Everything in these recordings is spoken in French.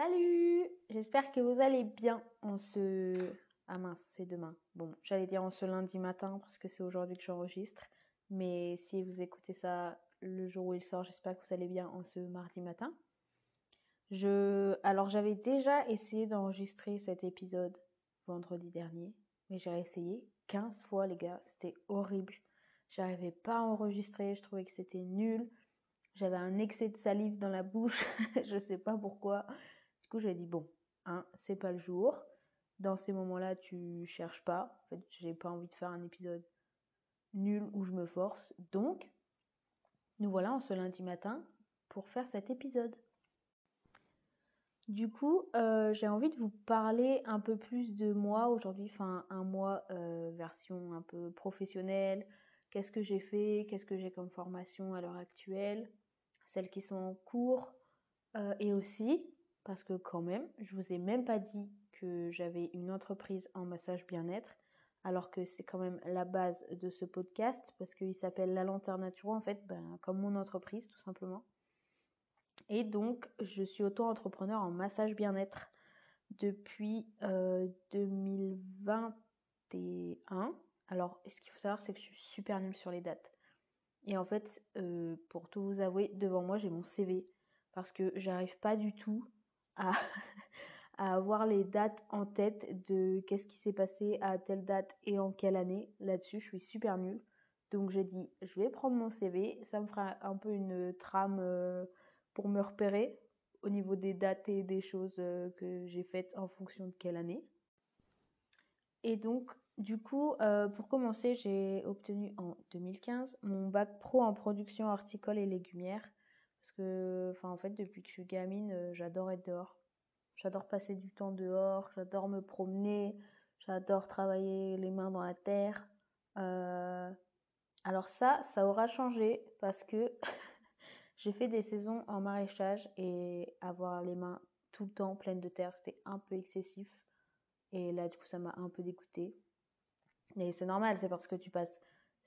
Salut J'espère que vous allez bien en ce... Ah mince, c'est demain. Bon, j'allais dire en ce lundi matin parce que c'est aujourd'hui que j'enregistre. Mais si vous écoutez ça le jour où il sort, j'espère que vous allez bien en ce mardi matin. Alors j'avais déjà essayé d'enregistrer cet épisode vendredi dernier, mais j'ai essayé 15 fois les gars, c'était horrible. J'arrivais pas à enregistrer, je trouvais que c'était nul. J'avais un excès de salive dans la bouche, je sais pas pourquoi. Du coup, j'ai dit bon, hein, c'est pas le jour. Dans ces moments-là, tu cherches pas. En fait, j'ai pas envie de faire un épisode nul où je me force. Donc, nous voilà en ce lundi matin pour faire cet épisode. Du coup, euh, j'ai envie de vous parler un peu plus de moi aujourd'hui, enfin un mois euh, version un peu professionnelle. Qu'est-ce que j'ai fait, qu'est-ce que j'ai comme formation à l'heure actuelle, celles qui sont en cours, euh, et aussi parce que quand même, je vous ai même pas dit que j'avais une entreprise en massage bien-être, alors que c'est quand même la base de ce podcast, parce qu'il s'appelle La Lanterne Naturo, en fait, ben, comme mon entreprise, tout simplement. Et donc, je suis auto-entrepreneur en massage bien-être depuis euh, 2021. Alors, ce qu'il faut savoir, c'est que je suis super nulle sur les dates. Et en fait, euh, pour tout vous avouer, devant moi, j'ai mon CV. Parce que j'arrive pas du tout à, avoir les dates en tête de qu'est-ce qui s'est passé à telle date et en quelle année. Là-dessus, je suis super nulle. Donc, j'ai dit, je vais prendre mon CV. Ça me fera un peu une trame euh, pour me repérer au niveau des dates et des choses euh, que j'ai faites en fonction de quelle année. Et donc, du coup, euh, pour commencer, j'ai obtenu en 2015 mon bac pro en production horticole et légumière. Parce que, enfin, en fait, depuis que je suis gamine, euh, j'adore être dehors. J'adore passer du temps dehors, j'adore me promener, j'adore travailler les mains dans la terre. Euh... Alors ça, ça aura changé parce que j'ai fait des saisons en maraîchage et avoir les mains tout le temps pleines de terre, c'était un peu excessif. Et là, du coup, ça m'a un peu dégoûté. Et c'est normal, c'est parce que tu passes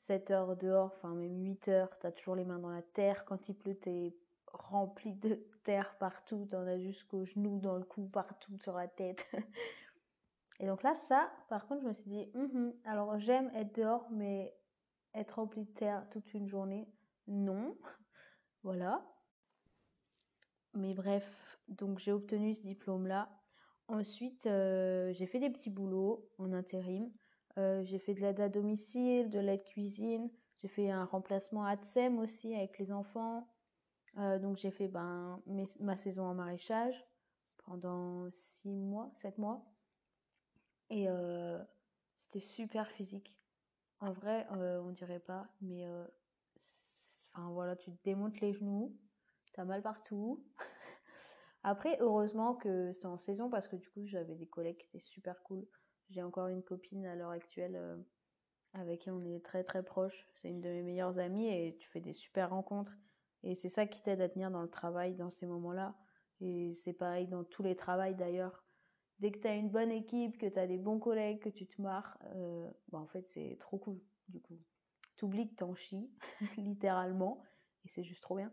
7 heures dehors, enfin même 8 heures, tu as toujours les mains dans la terre. Quand il pleut, tu es rempli de terre partout, tu en as jusqu'aux genoux, dans le cou, partout sur la tête. Et donc là, ça, par contre, je me suis dit, mm -hmm, alors j'aime être dehors, mais être rempli de terre toute une journée, non. voilà. Mais bref, donc j'ai obtenu ce diplôme-là. Ensuite, euh, j'ai fait des petits boulots en intérim. Euh, j'ai fait de l'aide à domicile, de l'aide cuisine. J'ai fait un remplacement à TSEM aussi avec les enfants. Euh, donc j'ai fait ben, ma saison en maraîchage pendant 6 mois, 7 mois. Et euh, c'était super physique. En vrai, euh, on dirait pas, mais enfin voilà, tu te démontes les genoux, t'as mal partout. Après, heureusement que c'était en saison parce que du coup, j'avais des collègues qui étaient super cool. J'ai encore une copine à l'heure actuelle euh, avec qui on est très très proche. C'est une de mes meilleures amies et tu fais des super rencontres. Et c'est ça qui t'aide à tenir dans le travail dans ces moments-là. Et c'est pareil dans tous les travails d'ailleurs. Dès que tu as une bonne équipe, que tu as des bons collègues, que tu te marres, euh, bah en fait c'est trop cool du coup. T'oublies que t'en chies, littéralement, et c'est juste trop bien.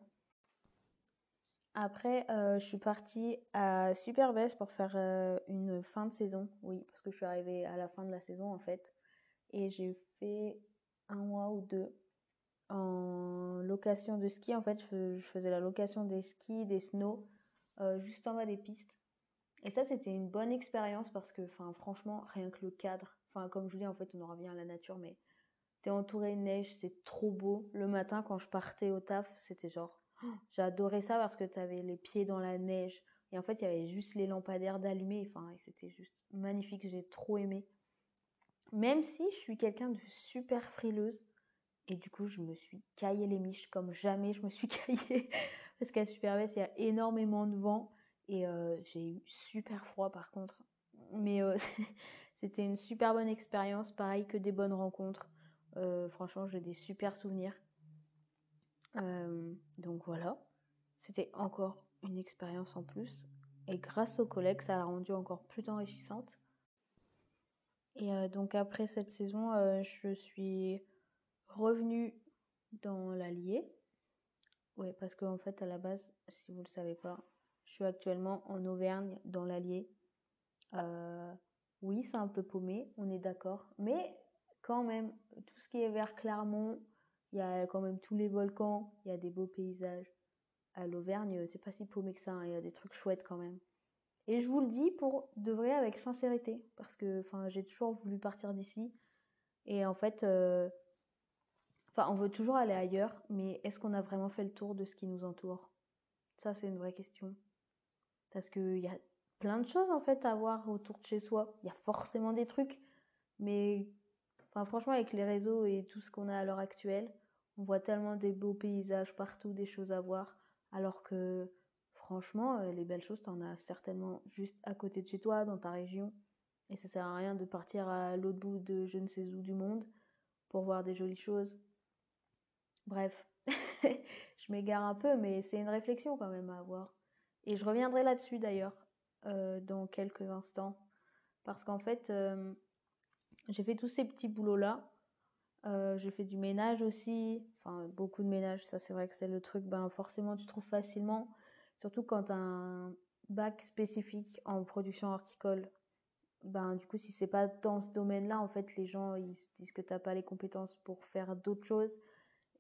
Après, euh, je suis partie à Superbest pour faire euh, une fin de saison. Oui, parce que je suis arrivée à la fin de la saison en fait. Et j'ai fait un mois ou deux en location de ski. En fait, je, faisais la location des skis, des snows, euh, juste en bas des pistes. Et ça, c'était une bonne expérience parce que, enfin, franchement, rien que le cadre. Enfin, comme je vous dis, en fait, on en revient à la nature, mais t'es entouré de neige, c'est trop beau. Le matin, quand je partais au taf, c'était genre j'ai adoré ça parce que tu avais les pieds dans la neige. Et en fait, il y avait juste les lampadaires d'allumés. Enfin, c'était juste magnifique. J'ai trop aimé. Même si je suis quelqu'un de super frileuse. Et du coup, je me suis caillé les miches comme jamais je me suis caillée. parce qu'à Superbest, il y a énormément de vent. Et euh, j'ai eu super froid par contre. Mais euh, c'était une super bonne expérience. Pareil que des bonnes rencontres. Euh, franchement, j'ai des super souvenirs. Donc voilà, c'était encore une expérience en plus. Et grâce aux collègues, ça l'a rendu encore plus enrichissante. Et donc après cette saison, je suis revenue dans l'Allier. Ouais, parce qu'en fait, à la base, si vous ne le savez pas, Je suis actuellement en Auvergne, dans l'Allier. Euh, oui, c'est un peu paumé, on est d'accord. Mais quand même, tout ce qui est vers Clermont, il y a quand même tous les volcans, il y a des beaux paysages. À l'Auvergne, c'est pas si paumé que ça, hein, il y a des trucs chouettes quand même. Et je vous le dis pour de vrai avec sincérité, parce que j'ai toujours voulu partir d'ici. Et en fait, euh, enfin, on veut toujours aller ailleurs, mais est-ce qu'on a vraiment fait le tour de ce qui nous entoure? Ça, c'est une vraie question. Parce qu'il y a plein de choses en fait à voir autour de chez soi. Il y a forcément des trucs, mais enfin, franchement, avec les réseaux et tout ce qu'on a à l'heure actuelle, on voit tellement des beaux paysages partout, des choses à voir, alors que franchement, euh, les belles choses, t'en as certainement juste à côté de chez toi, dans ta région. Et ça sert à rien de partir à l'autre bout de je ne sais où du monde pour voir des jolies choses. Bref, je m'égare un peu, mais c'est une réflexion quand même à avoir. Et je reviendrai là-dessus d'ailleurs euh, dans quelques instants. Parce qu'en fait, euh, j'ai fait tous ces petits boulots-là. Euh, j'ai fait du ménage aussi, enfin beaucoup de ménage, ça c'est vrai que c'est le truc, ben forcément tu trouves facilement, surtout quand tu as un bac spécifique en production horticole. Ben du coup si c'est pas dans ce domaine-là, en fait les gens ils se disent que t'as pas les compétences pour faire d'autres choses.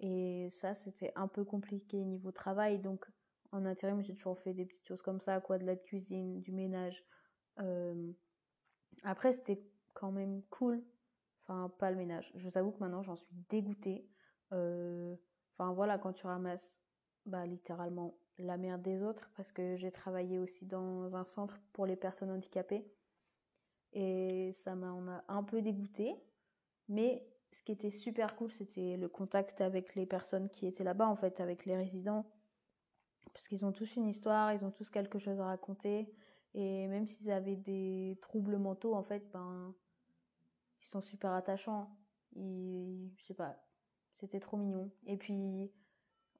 Et ça c'était un peu compliqué niveau travail, donc en intérim, j'ai toujours fait des petites choses comme ça, quoi, de la cuisine, du ménage. Euh, après, c'était quand même cool. Enfin, pas le ménage. Je vous avoue que maintenant, j'en suis dégoûtée. Euh, enfin, voilà, quand tu ramasses, bah, littéralement, la merde des autres, parce que j'ai travaillé aussi dans un centre pour les personnes handicapées. Et ça m'en a un peu dégoûté. Mais ce qui était super cool, c'était le contact avec les personnes qui étaient là-bas, en fait, avec les résidents parce qu'ils ont tous une histoire, ils ont tous quelque chose à raconter. Et même s'ils avaient des troubles mentaux, en fait, ben, ils sont super attachants. Ils, je sais c'était trop mignon. Et puis,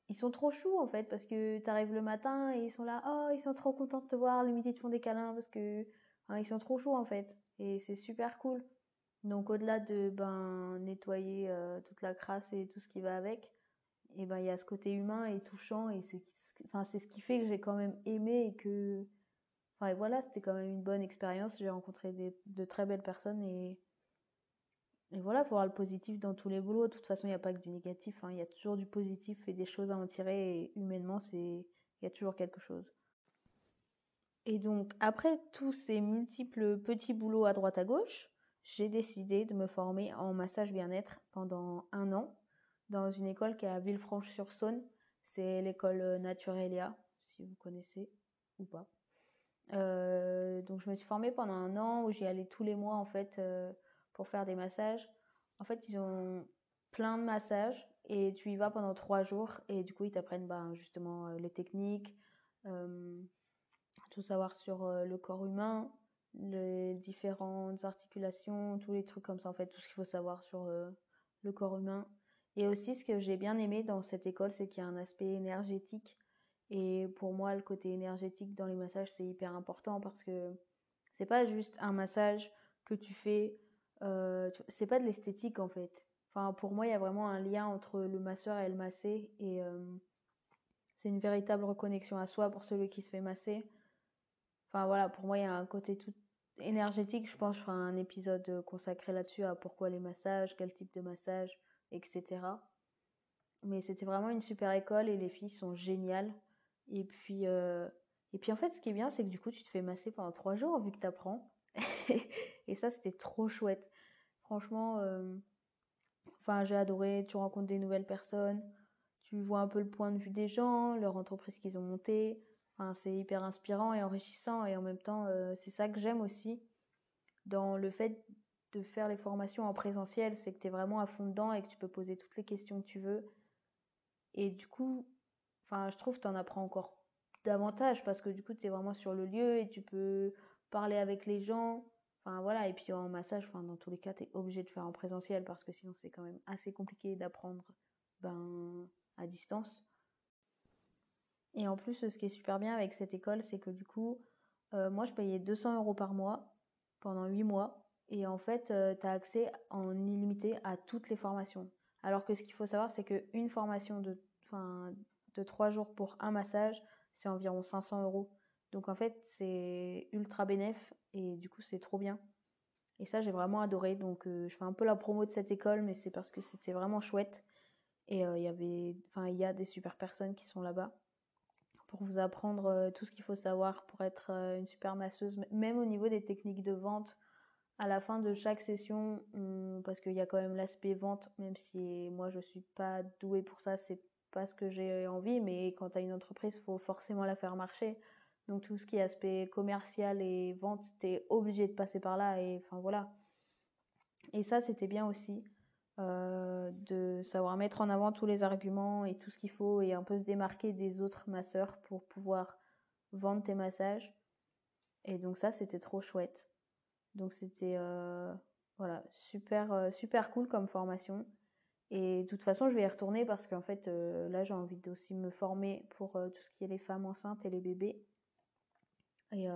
ils sont trop choux, en fait, parce que tu arrives le matin et ils sont là, oh, ils sont trop contents de te voir, le midi, ils te font des câlins, parce que, hein, ils sont trop chauds, en fait. Et c'est super cool. Donc, au-delà de, ben, nettoyer euh, toute la crasse et tout ce qui va avec, et ben, il y a ce côté humain et touchant, et c'est enfin, c'est ce qui fait que j'ai quand même aimé et que, enfin, voilà, c'était quand même une bonne expérience. J'ai rencontré des, de très belles personnes et, et voilà, il faut voir le positif dans tous les boulots. De toute façon, il n'y a pas que du négatif, hein. il y a toujours du positif et des choses à en tirer et humainement, c'est, il y a toujours quelque chose. Et donc, après tous ces multiples petits boulots à droite à gauche, j'ai décidé de me former en massage bien-être pendant un an dans une école qui est à Villefranche-sur-Saône c'est l'école euh, Naturelia, si vous connaissez ou pas. Euh, donc je me suis formée pendant un an où j'y allais tous les mois en fait euh, pour faire des massages. En fait, ils ont plein de massages et tu y vas pendant trois jours et du coup ils t'apprennent ben, justement les techniques, tout savoir sur le corps humain, les différentes articulations, tous les trucs comme ça en fait, tout ce qu'il faut savoir sur le corps humain. Et aussi, ce que j'ai bien aimé dans cette école, c'est qu'il y a un aspect énergétique. Et pour moi, le côté énergétique dans les massages, c'est hyper important parce que c'est pas juste un massage que tu fais. Euh, c'est pas de l'esthétique en fait. Enfin, pour moi, il y a vraiment un lien entre le masseur et le massé. Et euh, c'est une véritable reconnexion à soi pour celui qui se fait masser. Enfin voilà, pour moi, il y a un côté tout énergétique. Je pense que je ferai un épisode consacré là-dessus à pourquoi les massages, quel type de massage etc. Mais c'était vraiment une super école et les filles sont géniales. Et puis, euh, et puis en fait, ce qui est bien, c'est que du coup, tu te fais masser pendant trois jours vu que tu apprends. et ça, c'était trop chouette. Franchement, euh, enfin, j'ai adoré. Tu rencontres des nouvelles personnes, tu vois un peu le point de vue des gens, leur entreprise qu'ils ont montée. C'est hyper inspirant et enrichissant. Et en même temps, euh, c'est ça que j'aime aussi dans le fait de faire les formations en présentiel, c'est que tu es vraiment à fond dedans et que tu peux poser toutes les questions que tu veux. Et du coup, enfin, je trouve que tu en apprends encore davantage parce que du coup, tu es vraiment sur le lieu et tu peux parler avec les gens. Enfin, voilà. Et puis en massage, dans tous les cas, tu es obligé de faire en présentiel parce que sinon, c'est quand même assez compliqué d'apprendre ben, à distance. Et en plus, ce qui est super bien avec cette école, c'est que du coup, euh, moi, je payais 200 euros par mois pendant 8 mois. Et en fait, euh, tu as accès en illimité à toutes les formations. Alors que ce qu'il faut savoir, c'est qu'une formation de, de 3 jours pour un massage, c'est environ 500 euros. Donc en fait, c'est ultra bénéf et du coup, c'est trop bien. Et ça, j'ai vraiment adoré. Donc je fais un peu la promo de cette école, mais c'est parce que c'était vraiment chouette. Et il y avait, enfin, il y a des super personnes qui sont là-bas pour vous apprendre tout ce qu'il faut savoir pour être une super masseuse, même au niveau des techniques de vente. À la fin de chaque session, parce qu'il y a quand même l'aspect vente, même si moi je suis pas douée pour ça, c'est pas ce que j'ai envie, mais quand tu as une entreprise, faut forcément la faire marcher. Donc tout ce qui est aspect commercial et vente, tu es obligé de passer par là et enfin voilà. Et ça, c'était bien aussi. Euh, de savoir mettre en avant tous les arguments et tout ce qu'il faut et un peu se démarquer des autres masseurs pour pouvoir vendre tes massages. Et donc ça, c'était trop chouette. Donc c'était euh, voilà super euh, super cool comme formation. Et de toute façon, je vais y retourner parce qu'en fait, là, j'ai envie aussi me former pour tout ce qui est les femmes enceintes et les bébés. Et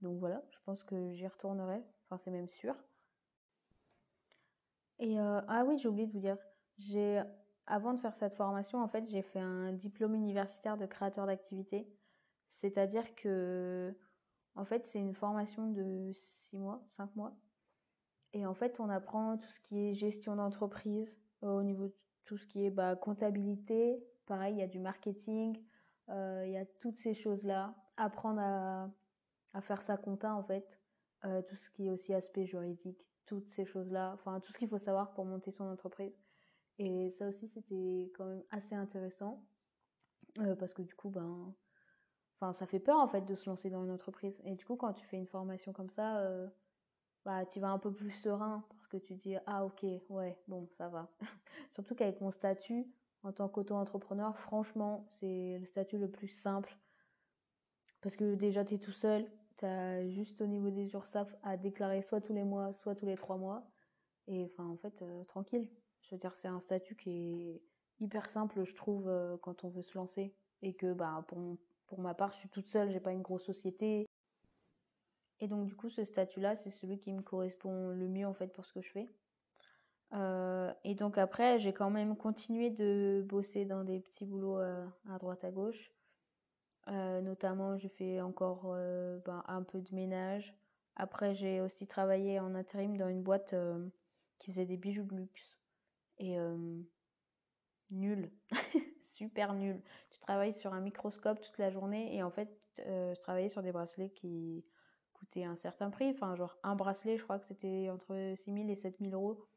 donc voilà, je pense que j'y retournerai. Enfin, c'est même sûr. Euh, ah oui, j'ai oublié de vous dire, j'ai avant de faire cette formation, en fait, j'ai fait un diplôme universitaire de créateur d'activité. C'est-à-dire que, en fait, c'est une formation de 6 mois, 5 mois. Et en fait, on apprend tout ce qui est gestion d'entreprise, euh, au niveau de tout ce qui est bah, comptabilité. Pareil, il y a du marketing, euh, il y a toutes ces choses-là. Apprendre à, à, faire sa compta, en fait. tout ce qui est aussi aspect juridique toutes ces choses-là, enfin tout ce qu'il faut savoir pour monter son entreprise. Et ça aussi, c'était quand même assez intéressant euh, parce que du coup, ben, enfin, ça fait peur en fait de se lancer dans une entreprise. Et du coup, quand tu fais une formation comme ça, euh, bah, tu vas un peu plus serein parce que tu dis ah ok, ouais, bon, ça va. Surtout qu'avec mon statut en tant qu'auto-entrepreneur, franchement, c'est le statut le plus simple parce que déjà tu es tout seul, juste au niveau des URSAF à déclarer soit tous les mois, soit tous les trois mois. Et enfin, en fait, euh, tranquille. Je veux dire, c'est un statut qui est hyper simple, je trouve, euh, quand on veut se lancer. Et que, bah, pour, pour ma part, je suis toute seule, j'ai pas une grosse société. Et donc, du coup, ce statut-là, c'est celui qui me correspond le mieux, en fait, pour ce que je fais. Euh, et donc, après, j'ai quand même continué de bosser dans des petits boulots à droite à gauche. Euh, notamment, je fais encore euh, ben, un peu de ménage. Après, j'ai aussi travaillé en intérim dans une boîte euh, qui faisait des bijoux de luxe. Et nul, super nul. Tu travailles sur un microscope toute la journée et en fait, je travaillais sur des bracelets qui coûtaient un certain prix. Enfin, genre un bracelet, je crois que c'était entre 6 000 et 7 000 euros.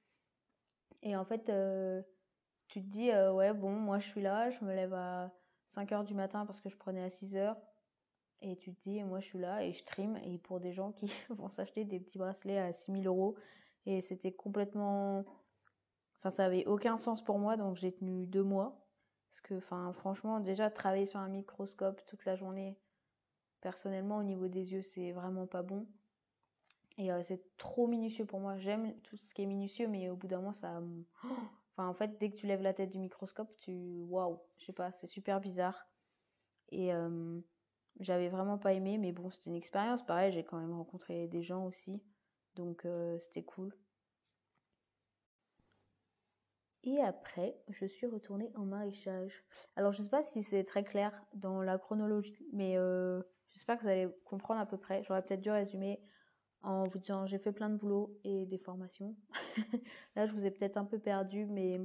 Et en fait, tu te dis, ouais, bon, moi je suis là, je me lève à 5 heures du matin parce que je prenais à 6 heures. Et tu te dis, moi je suis là et je trim. Et pour des gens qui vont s'acheter des petits bracelets à 6000 euros. Et c'était complètement. Enfin, ça avait aucun sens pour moi. Donc j'ai tenu deux mois. Parce que, enfin, franchement, déjà travailler sur un microscope toute la journée, personnellement, au niveau des yeux, c'est vraiment pas bon. Et euh, c'est trop minutieux pour moi. J'aime tout ce qui est minutieux, mais au bout d'un moment, ça. Enfin, en fait, dès que tu lèves la tête du microscope, tu. Waouh, je sais pas, c'est super bizarre. Et j'avais vraiment pas aimé, mais bon, c'était une expérience. Pareil, j'ai quand même rencontré des gens aussi. Donc, c'était cool. Et après, je suis retournée en maraîchage. Alors, je sais pas si c'est très clair dans la chronologie, mais j'espère que vous allez comprendre à peu près. J'aurais peut-être dû résumer en vous disant j'ai fait plein de boulot et des formations. Là, je vous ai peut-être un peu perdu, mais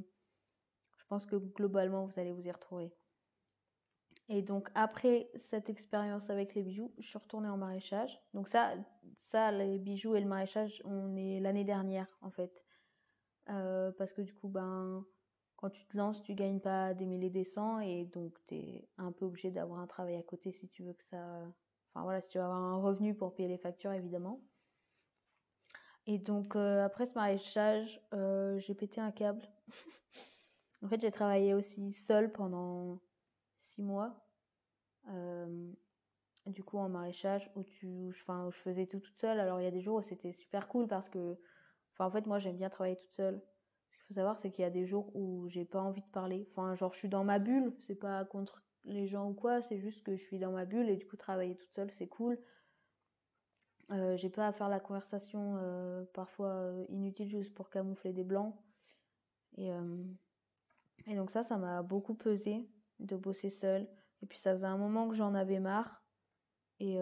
je pense que globalement, vous allez vous y retrouver. Et donc, après cette expérience avec les bijoux, je suis retournée en maraîchage. Donc ça, ça les bijoux et le maraîchage, on est l'année dernière, en fait. Euh, parce que du coup, ben, quand tu te lances, tu gagnes pas des milliers des cents et donc tu es un peu obligé d'avoir un travail à côté si tu veux que ça... Enfin voilà, si tu veux avoir un revenu pour payer les factures, évidemment. Et donc, euh, après ce maraîchage, euh, j'ai pété un câble. en fait, j'ai travaillé aussi seule pendant six mois. Euh, du coup, en maraîchage, où, tu, où, je, je faisais tout toute seule. Alors, il y a des jours où c'était super cool parce que, en fait, moi, j'aime bien travailler toute seule. Ce qu'il faut savoir, c'est qu'il y a des jours où j'ai pas envie de parler. Enfin, genre, je suis dans ma bulle. C'est pas contre les gens ou quoi. C'est juste que je suis dans ma bulle et du coup, travailler toute seule, c'est cool. Euh, j'ai pas à faire la conversation euh, parfois euh, inutile juste pour camoufler des blancs. Et, et donc ça, ça m'a beaucoup pesé de bosser seule. Et puis ça faisait un moment que j'en avais marre. Et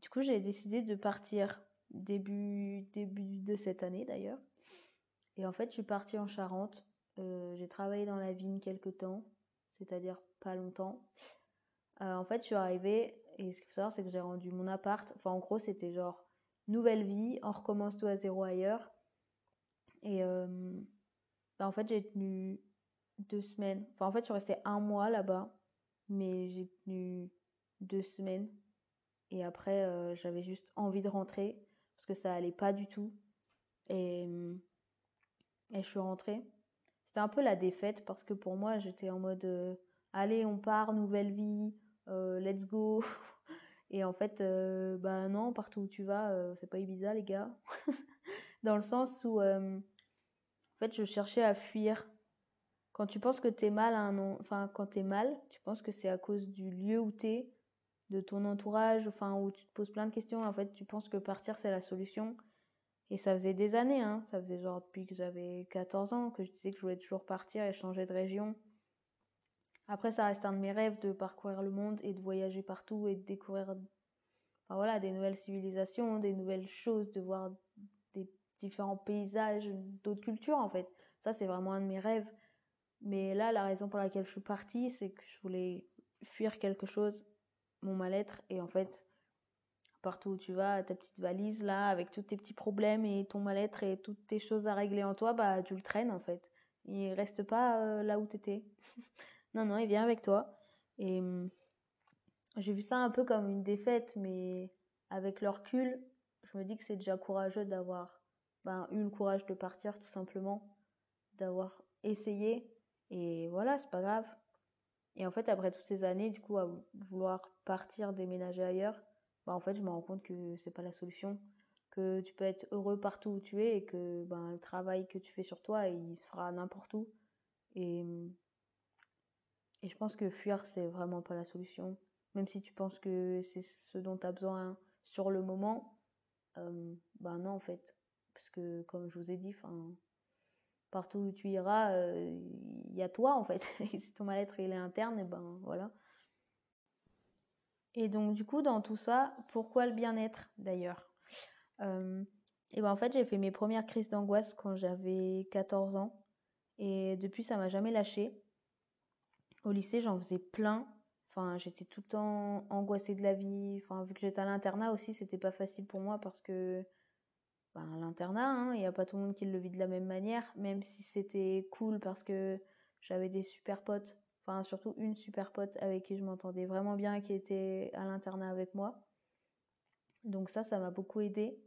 du coup, j'ai décidé de partir début, début de cette année d'ailleurs. Et en fait, je suis partie en Charente. j'ai travaillé dans la vigne quelques temps, c'est-à-dire pas longtemps. en fait, je suis arrivée et ce qu'il faut savoir, c'est que j'ai rendu mon appart. Enfin, en gros, c'était genre nouvelle vie, on recommence tout à zéro ailleurs. Et bah, en fait, j'ai tenu deux semaines. Enfin, en fait, je suis restée un mois là-bas, mais j'ai tenu deux semaines. Et après, j'avais juste envie de rentrer parce que ça allait pas du tout. Et, et je suis rentrée. C'était un peu la défaite parce que pour moi, j'étais en mode allez, on part, nouvelle vie, let's go. Et en fait, bah non, partout où tu vas, c'est pas Ibiza, les gars. Dans le sens où, en fait, je cherchais à fuir quand tu penses que t'es mal enfin quand t'es mal, tu penses que c'est à cause du lieu où t'es, de ton entourage, enfin où tu te poses plein de questions. En fait, tu penses que partir c'est la solution. Et ça faisait des années, hein. Ça faisait genre depuis que j'avais 14 ans que je disais que je voulais toujours partir et changer de région. Après, ça reste un de mes rêves de parcourir le monde et de voyager partout et de découvrir, enfin voilà, des nouvelles civilisations, des nouvelles choses, de voir des différents paysages, d'autres cultures en fait. Ça, c'est vraiment un de mes rêves. Mais là, la raison pour laquelle je suis partie, c'est que je voulais fuir quelque chose, mon mal-être. Et en fait, partout où tu vas, ta petite valise là, avec tous tes petits problèmes et ton mal-être et toutes tes choses à régler en toi, bah tu le traînes en fait. Il reste pas euh, là où tu étais. non, non, il vient avec toi. Et hum, j'ai vu ça un peu comme une défaite, mais avec le recul, je me dis que c'est déjà courageux d'avoir ben, eu le courage de partir tout simplement, d'avoir essayé et voilà, c'est pas grave. Et en fait, après toutes ces années, du coup, à vouloir partir, déménager ailleurs, bah en fait, je me rends compte que c'est pas la solution. Que tu peux être heureux partout où tu es et que ben, le travail que tu fais sur toi, il se fera n'importe où. Et, et je pense que fuir, c'est vraiment pas la solution. Même si tu penses que c'est ce dont tu as besoin sur le moment, ben non, en fait. Parce que, comme je vous ai dit, enfin partout où tu iras, il euh, y a toi en fait. Si ton mal-être il est interne, et ben voilà. Et donc du coup dans tout ça, pourquoi le bien-être d'ailleurs? Euh, Et ben en fait j'ai fait mes premières crises d'angoisse quand j'avais 14 ans et depuis ça m'a jamais lâché. Au lycée j'en faisais plein. Enfin j'étais tout le temps angoissée de la vie. Enfin vu que j'étais à l'internat aussi c'était pas facile pour moi parce que ben, l'internat, hein, il n'y a pas tout le monde qui le vit de la même manière, même si c'était cool parce que j'avais des super potes, enfin surtout une super pote avec qui je m'entendais vraiment bien, qui était à l'internat avec moi. Donc ça, ça m'a beaucoup aidé.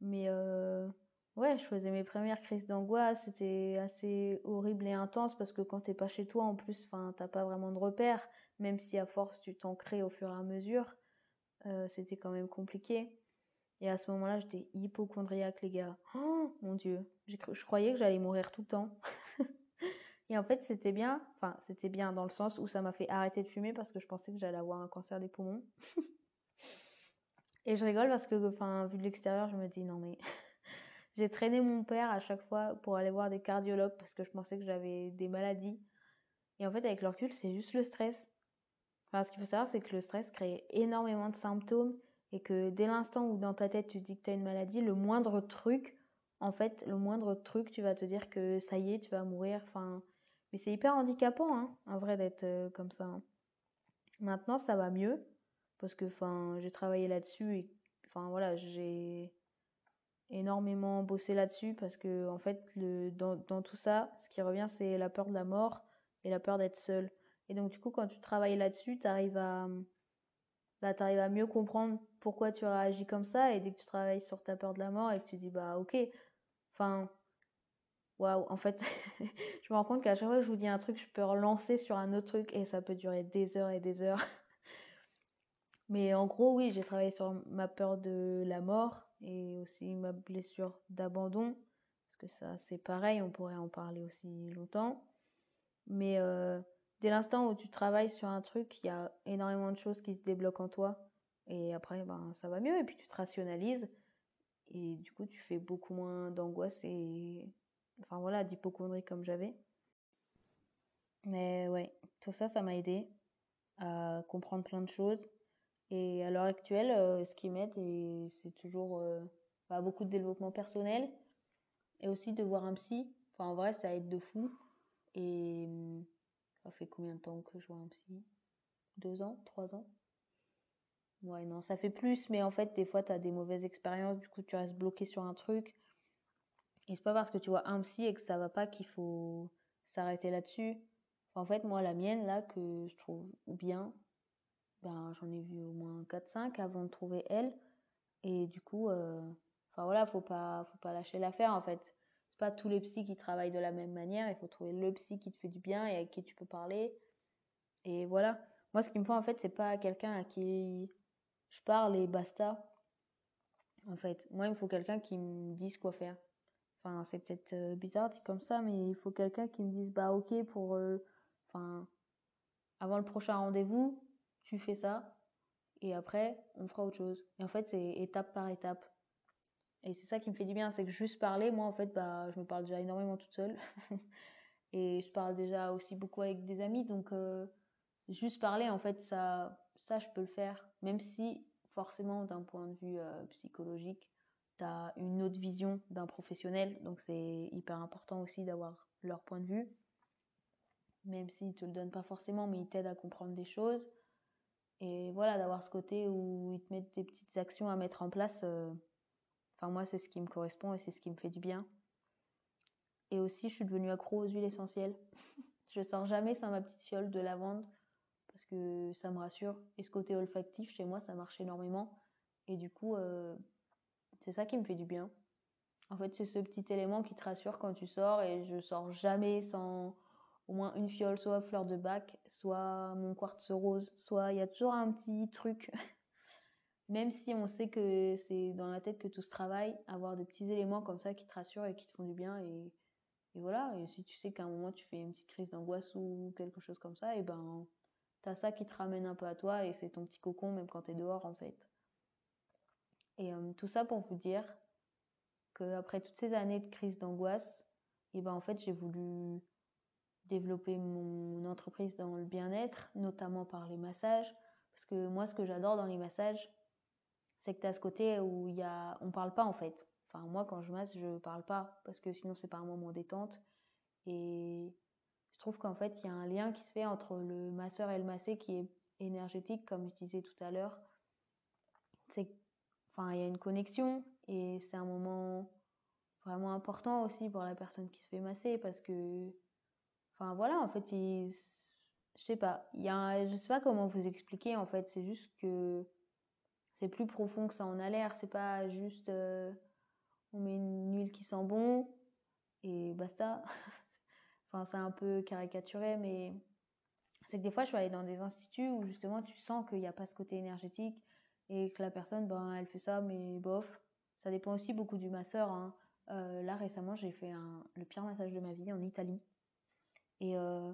Mais euh, ouais, je faisais mes premières crises d'angoisse, c'était assez horrible et intense parce que quand t'es pas chez toi en plus, enfin t'as pas vraiment de repères, même si à force tu t'en crées au fur et à mesure, euh, c'était quand même compliqué. Et à ce moment-là, j'étais hypochondriaque, les gars. Oh mon dieu, je croyais que j'allais mourir tout le temps. et en fait, c'était bien. Enfin, c'était bien dans le sens où ça m'a fait arrêter de fumer parce que je pensais que j'allais avoir un cancer des poumons. et je rigole parce que, enfin, vu de l'extérieur, je me dis non mais. J'ai traîné mon père à chaque fois pour aller voir des cardiologues parce que je pensais que j'avais des maladies. Et en fait, avec le c'est juste le stress. Ce qu'il faut savoir, c'est que le stress crée énormément de symptômes et que dès l'instant où dans ta tête tu dis que tu as une maladie, le moindre truc, en fait, le moindre truc, tu vas te dire que ça y est, tu vas mourir. Enfin, mais c'est hyper handicapant, hein, en vrai, d'être euh, comme ça. Hein. Maintenant, ça va mieux parce que, enfin, j'ai travaillé là-dessus et, enfin, voilà, j'ai énormément bossé là-dessus parce que, en fait, le, dans, dans tout ça, ce qui revient, c'est la peur de la mort et la peur d'être seul. Et donc, du coup, quand tu travailles là-dessus, tu arrives à bah, tu arrives à mieux comprendre pourquoi tu réagis comme ça et dès que tu travailles sur ta peur de la mort et que tu dis bah ok, enfin waouh, en fait je me rends compte qu'à chaque fois que je vous dis un truc, je peux relancer sur un autre truc et ça peut durer des heures et des heures. Mais en gros, oui, j'ai travaillé sur ma peur de la mort et aussi ma blessure d'abandon parce que ça c'est pareil, on pourrait en parler aussi longtemps. Mais euh, dès l'instant où tu travailles sur un truc, il y a énormément de choses qui se débloquent en toi. Et après, ben, ça va mieux. Et puis tu te rationalises. Et du coup, tu fais beaucoup moins d'angoisse et. Enfin voilà, d'hypochondrie comme j'avais. Mais ouais, tout ça, ça m'a aidé à comprendre plein de choses. Et à l'heure actuelle, euh, ce qui m'aide, c'est toujours bah, beaucoup de développement personnel et aussi de voir un psy. Enfin, en vrai, ça aide de fou. Et ça fait combien de temps que je vois un psy? Deux ans? Trois ans? Ouais, non, ça fait plus, mais en fait, des fois, tu as des mauvaises expériences, du coup, tu restes bloqué sur un truc. Et c'est pas parce que tu vois un psy et que ça va pas qu'il faut s'arrêter là-dessus. en fait, moi, la mienne, là, que je trouve bien, ben, j'en ai vu au moins 4-5 avant de trouver elle. Et du coup, euh, enfin voilà, faut pas, faut pas lâcher l'affaire, en fait. C'est pas tous les psys qui travaillent de la même manière. Il faut trouver le psy qui te fait du bien et avec qui tu peux parler. Et voilà. Moi, ce qui me faut, en fait, c'est pas quelqu'un à qui je parle et basta. En fait, moi, il me faut quelqu'un qui me dise quoi faire. Enfin, c'est peut-être euh, bizarre dit comme ça, mais il faut quelqu'un qui me dise bah ok pour, euh, enfin, avant le prochain rendez-vous, tu fais ça et après on fera autre chose. Et en fait, c'est étape par étape. Et c'est ça qui me fait du bien, c'est que juste parler, moi en fait, bah je me parle déjà énormément toute seule et je parle déjà aussi beaucoup avec des amis, donc euh, juste parler en fait ça ça je peux le faire même si forcément d'un point de vue euh, psychologique tu as une autre vision d'un professionnel donc c'est hyper important aussi d'avoir leur point de vue même s'ils te le donnent pas forcément mais ils t'aident à comprendre des choses et voilà d'avoir ce côté où ils te mettent des petites actions à mettre en place euh, enfin moi c'est ce qui me correspond et c'est ce qui me fait du bien et aussi je suis devenue accro aux huiles essentielles je sors jamais sans ma petite fiole de lavande parce que ça me rassure. Et ce côté olfactif, chez moi, ça marche énormément. Et du coup, euh, c'est ça qui me fait du bien. En fait, c'est ce petit élément qui te rassure quand tu sors et je sors jamais sans au moins une fiole, soit fleur de bac, soit mon quartz rose, soit il y a toujours un petit truc. Même si on sait que c'est dans la tête que tout se travaille, avoir des petits éléments comme ça qui te rassurent et qui te font du bien et, voilà. Et si tu sais qu'à un moment tu fais une petite crise d'angoisse ou quelque chose comme ça, et ben t'as ça qui te ramène un peu à toi et c'est ton petit cocon même quand t'es dehors en fait. Et euh, tout ça pour vous dire que après toutes ces années de crise d'angoisse, et ben en fait j'ai voulu développer mon entreprise dans le bien-être, notamment par les massages, parce que moi ce que j'adore dans les massages, c'est que tu as ce côté où y a on parle pas en fait. Enfin moi quand je masse, je parle pas parce que sinon c'est pas un moment détente et je trouve qu'en fait, il y a un lien qui se fait entre le masseur et le massé qui est énergétique, comme je disais tout à l'heure. C'est, enfin, il y a une connexion et c'est un moment vraiment important aussi pour la personne qui se fait masser parce que, enfin voilà, en fait, je sais pas, il y a, je sais pas comment vous expliquer en fait, c'est juste que c'est plus profond que ça en a l'air, c'est pas juste euh, on met une huile qui sent bon et basta. Enfin, c'est un peu caricaturé, mais c'est que des fois, je suis allée dans des instituts où justement, tu sens qu'il n'y a pas ce côté énergétique et que la personne, ben, elle fait ça, mais bof. Ça dépend aussi beaucoup du masseur. Hein. Euh, là, récemment, j'ai fait le pire massage de ma vie en Italie. Euh,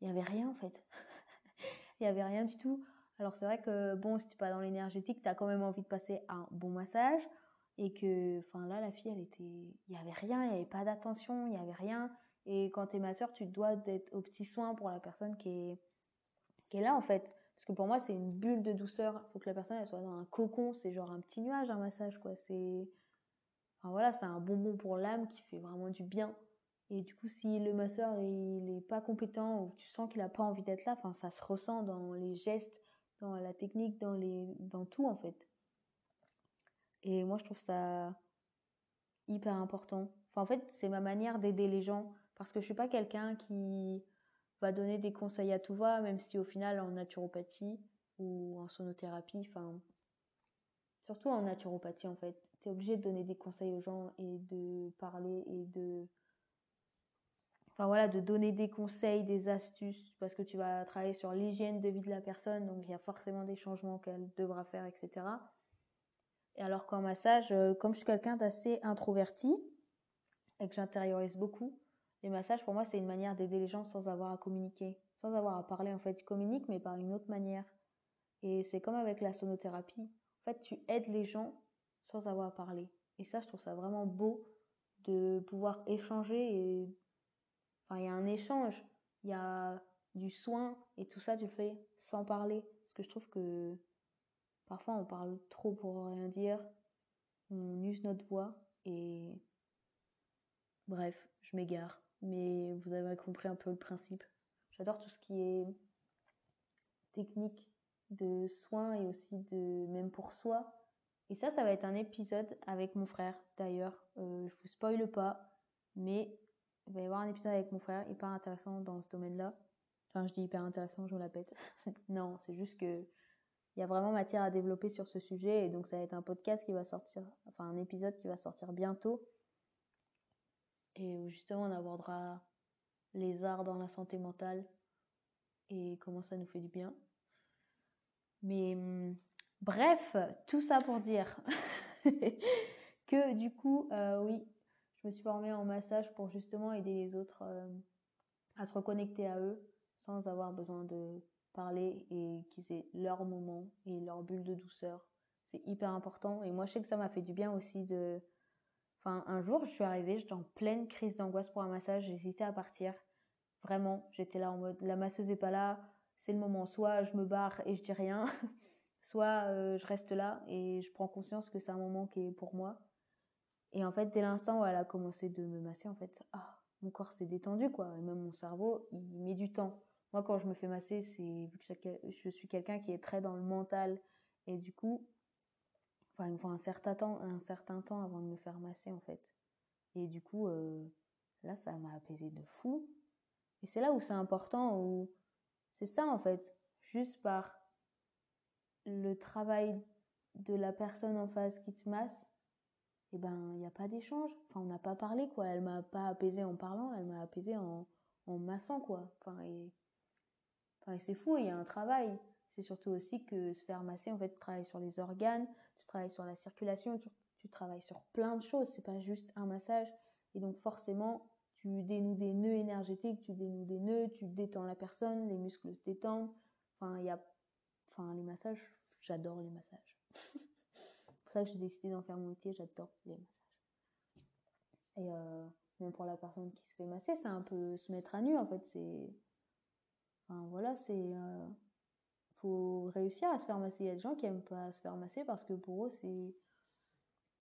il n'y avait rien, en fait. Il n'y avait rien du tout. Alors, c'est vrai que, bon, si tu pas dans l'énergétique, tu as quand même envie de passer un bon massage. Et que, enfin, là, la fille, elle était. Il n'y avait rien, il n'y avait pas d'attention, il n'y avait rien. Et quand tu es ma soeur, tu dois d'être au petit soin pour la personne qui est, là, en fait. Parce que pour moi, c'est une bulle de douceur. Il faut que la personne soit dans un cocon. C'est genre un petit nuage, un massage, quoi. C'est. Enfin voilà, c'est un bonbon pour l'âme qui fait vraiment du bien. Et du coup, si le masseur il est pas compétent ou tu sens qu'il a pas envie d'être là, enfin ça se ressent dans les gestes, dans la technique, dans les, dans tout en fait. Et moi, je trouve ça hyper important. Enfin, en fait, c'est ma manière d'aider les gens parce que je suis pas quelqu'un qui va donner des conseils à tout va, même si au final en naturopathie ou en sonothérapie, enfin surtout en naturopathie en fait, tu es obligé de donner des conseils aux gens et de parler et de enfin voilà, de donner des conseils, des astuces parce que tu vas travailler sur l'hygiène de vie de la personne, donc il y a forcément des changements qu'elle devra faire, etc. Et alors qu'en massage, euh, comme je suis quelqu'un d'assez introverti et que j'intériorise beaucoup, les massages, pour moi, c'est une manière d'aider les gens sans avoir à communiquer, sans avoir à parler. En fait, tu communiques, mais par une autre manière. Et c'est comme avec la sonothérapie. En fait, tu aides les gens sans avoir à parler. Et ça, je trouve ça vraiment beau de pouvoir échanger. Et... Il y a un échange, il y a du soin, et tout ça, tu le fais sans parler. Parce que je trouve que parfois on parle trop pour rien dire, on use notre voix et bref, je m'égare. Mais vous avez compris un peu le principe. J'adore tout ce qui est technique de soins et aussi de même pour soi. Et ça, ça va être un épisode avec mon frère d'ailleurs. Euh, je vous spoile pas, mais il va y avoir un épisode avec mon frère hyper intéressant dans ce domaine-là. Enfin, je dis hyper intéressant, je vous la pète. non, c'est juste que il y a vraiment matière à développer sur ce sujet et donc ça va être un podcast qui va sortir, enfin un épisode qui va sortir bientôt et où justement on abordera les arts dans la santé mentale et comment ça nous fait du bien. Mais hum, bref, tout ça pour dire que du coup, euh, oui, je me suis formée en massage pour justement aider les autres euh, à se reconnecter à eux sans avoir besoin de parler et qu'ils aient leur moment et leur bulle de douceur. C'est hyper important. Et moi, je sais que ça m'a fait du bien aussi de... Enfin, un jour, je suis arrivée, j'étais en pleine crise d'angoisse pour un massage, j'hésitais à partir. Vraiment, j'étais là en mode, la masseuse est pas là, c'est le moment. Soit je me barre et je dis rien, soit euh, je reste là et je prends conscience que c'est un moment qui est pour moi. Et en fait, dès l'instant où elle a commencé de me masser, en fait, ah, mon corps s'est détendu, quoi. Et même mon cerveau, il met du temps. Moi, quand je me fais masser, c'est que je suis quelqu'un qui est très dans le mental et du coup, enfin, il me faut un certain temps, un certain temps avant de me faire masser en fait. Et du coup, euh, là, ça m'a apaisé de fou. Et c'est là où c'est important, où c'est ça en fait, juste par le travail de la personne en face qui te masse, et eh ben il n'y a pas d'échange. Enfin, on n'a pas parlé quoi. Elle m'a pas apaisé en parlant, elle m'a apaisé en, en massant quoi. Enfin, et c'est fou, il y a un travail. C'est surtout aussi que se faire masser, en fait, tu travailles sur les organes, tu travailles sur la circulation, tu, travailles sur plein de choses. C'est pas juste un massage. Et donc, forcément, tu dénoues des nœuds énergétiques, tu dénoues des nœuds, tu détends la personne, les muscles se détendent. Enfin, il y a, enfin, les massages, j'adore les massages. pour ça que j'ai décidé d'en faire mon métier, j'adore les massages. Et euh, même pour la personne qui se fait masser, c'est un peu se mettre à nu, en fait. C'est voilà, c'est. Euh, faut réussir à se faire masser. Il y a des gens qui aiment pas se faire masser parce que pour eux, c'est.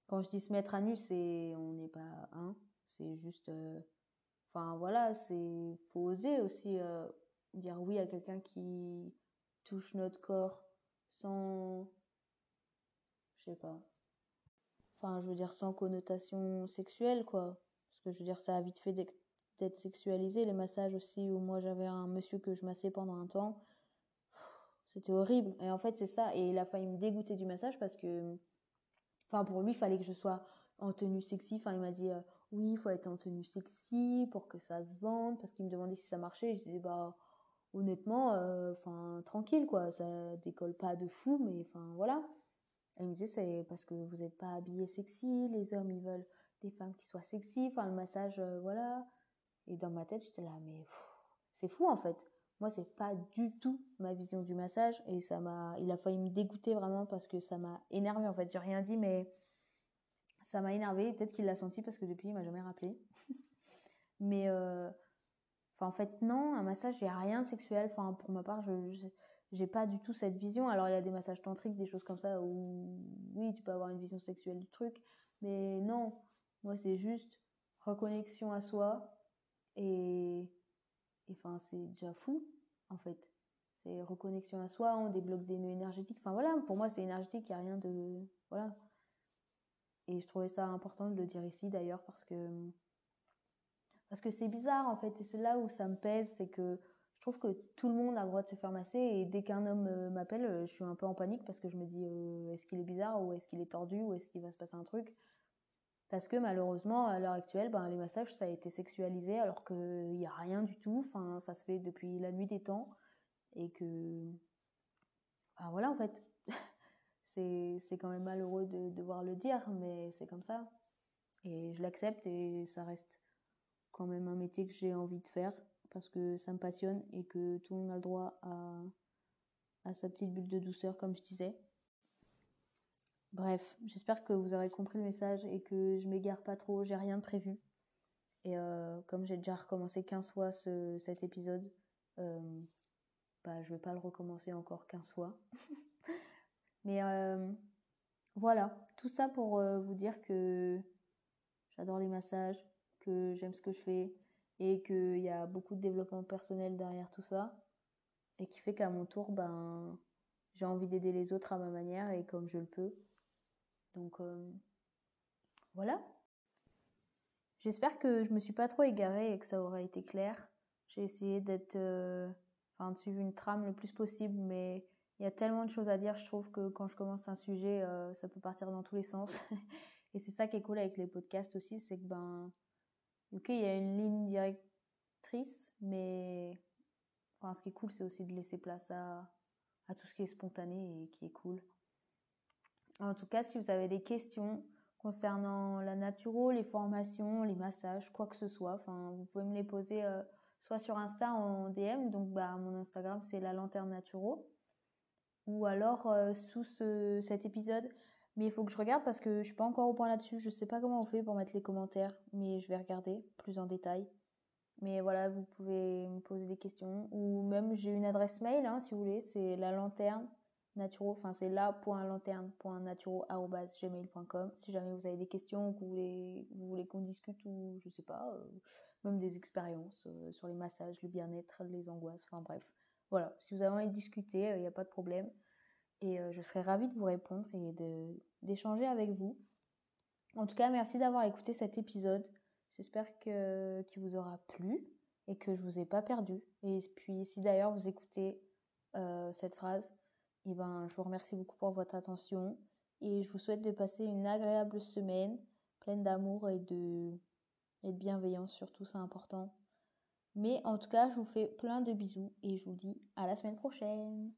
Quand je dis se mettre à nu, c'est. On n'est pas un. C'est juste. Euh, enfin, voilà, c'est. Faut oser aussi dire oui à quelqu'un qui touche notre corps sans. Sais pas. Enfin, je veux dire, sans connotation sexuelle, quoi. Parce que je veux dire, ça a vite fait d'être sexualisé. Les massages aussi, où moi j'avais un monsieur que je massais pendant un temps. C'était horrible. Et en fait, c'est ça. Et il a failli me dégoûter du massage parce que, enfin, pour lui, il fallait que je sois en tenue sexy. Enfin, il m'a dit, euh, oui, il faut être en tenue sexy pour que ça se vende. Parce qu'il me demandait si ça marchait. je disais, bah, honnêtement, euh, enfin, tranquille, quoi. Ça décolle pas de fou, mais enfin, voilà. Il me disait, c'est parce que vous n'êtes pas habillé sexy. Les hommes, ils veulent des femmes qui soient sexy. Enfin, le massage, euh, voilà. Et dans ma tête, j'étais là, mais c'est fou en fait. Moi, c'est pas du tout ma vision du massage et ça m'a, il a failli me dégoûter vraiment parce que ça m'a énervé en fait. J'ai rien dit, mais ça m'a énervé. Peut-être qu'il l'a senti parce que depuis, il m'a jamais rappelé. mais euh... en fait, non, un massage, j'ai rien de sexuel. Enfin, pour ma part, je, j'ai pas du tout cette vision. Alors, il y a des massages tantriques, des choses comme ça où oui, tu peux avoir une vision sexuelle du truc, mais non. Moi, c'est juste reconnexion à soi, et enfin, c'est déjà fou, en fait. C'est reconnexion à soi, on débloque des nœuds énergétiques. Enfin voilà, pour moi c'est énergétique, il n'y a rien de. Voilà. Et je trouvais ça important de le dire ici d'ailleurs parce que. Parce que c'est bizarre en fait, et c'est là où ça me pèse, c'est que je trouve que tout le monde a le droit de se faire masser, et dès qu'un homme euh, m'appelle, euh, je suis un peu en panique parce que je me dis euh, est-ce qu'il est bizarre, ou est-ce qu'il est tordu, ou est-ce qu'il va se passer un truc? Parce que malheureusement, à l'heure actuelle, ben, les massages, ça a été sexualisé alors qu'il n'y a rien du tout. Enfin, ça se fait depuis la nuit des temps. Et que. Enfin, voilà, en fait. c'est quand même malheureux de devoir le dire, mais c'est comme ça. Et je l'accepte et ça reste quand même un métier que j'ai envie de faire parce que ça me passionne et que tout le monde a le droit à, sa petite bulle de douceur, comme je disais. Bref, j'espère que vous aurez compris le message et que je m'égare pas trop, j'ai rien de prévu. Et euh, comme j'ai déjà recommencé 15 fois ce, cet épisode, euh, bah, je vais pas le recommencer encore 15 fois. Mais voilà, tout ça pour vous dire que j'adore les massages, que j'aime ce que je fais et qu'il y a beaucoup de développement personnel derrière tout ça et qui fait qu'à mon tour, ben, j'ai envie d'aider les autres à ma manière et comme je le peux. Donc voilà. J'espère que je me suis pas trop égarée et que ça aura été clair. J'ai essayé d'être, enfin, de suivre une trame le plus possible, mais il y a tellement de choses à dire, je trouve que quand je commence un sujet, euh, ça peut partir dans tous les sens. et c'est ça qui est cool avec les podcasts aussi, c'est que ben, ok, il y a une ligne directrice, mais enfin, ce qui est cool, c'est aussi de laisser place à, tout ce qui est spontané et qui est cool. En tout cas, si vous avez des questions concernant la naturo, les formations, les massages, quoi que ce soit, enfin, vous pouvez me les poser euh, soit sur Insta en DM, donc bah, mon Instagram c'est la lanterne naturo ou alors euh, sous ce, cet épisode. Mais il faut que je regarde parce que je suis pas encore au point là-dessus. Je sais pas comment on fait pour mettre les commentaires, mais je vais regarder plus en détail. Mais voilà, vous pouvez me poser des questions. Ou même j'ai une adresse mail, hein, si vous voulez, c'est la lanterne naturo, enfin c'est la.lanterne.naturo.gmail.com si jamais vous avez des questions ou que vous voulez, vous voulez qu'on discute ou je sais pas, euh, même des expériences euh, sur les massages, le bien-être, les angoisses, enfin bref. Voilà, si vous avez envie de discuter, il euh, n'y a pas de problème. Et euh, je serais ravie de vous répondre et d'échanger avec vous. En tout cas, merci d'avoir écouté cet épisode. J'espère que qu'il vous aura plu et que je vous ai pas perdu. Et puis, si d'ailleurs vous écoutez euh, cette phrase, et eh ben, je vous remercie beaucoup pour votre attention et je vous souhaite de passer une agréable semaine pleine d'amour et de, et de bienveillance, surtout, c'est important. Mais en tout cas, je vous fais plein de bisous et je vous dis à la semaine prochaine.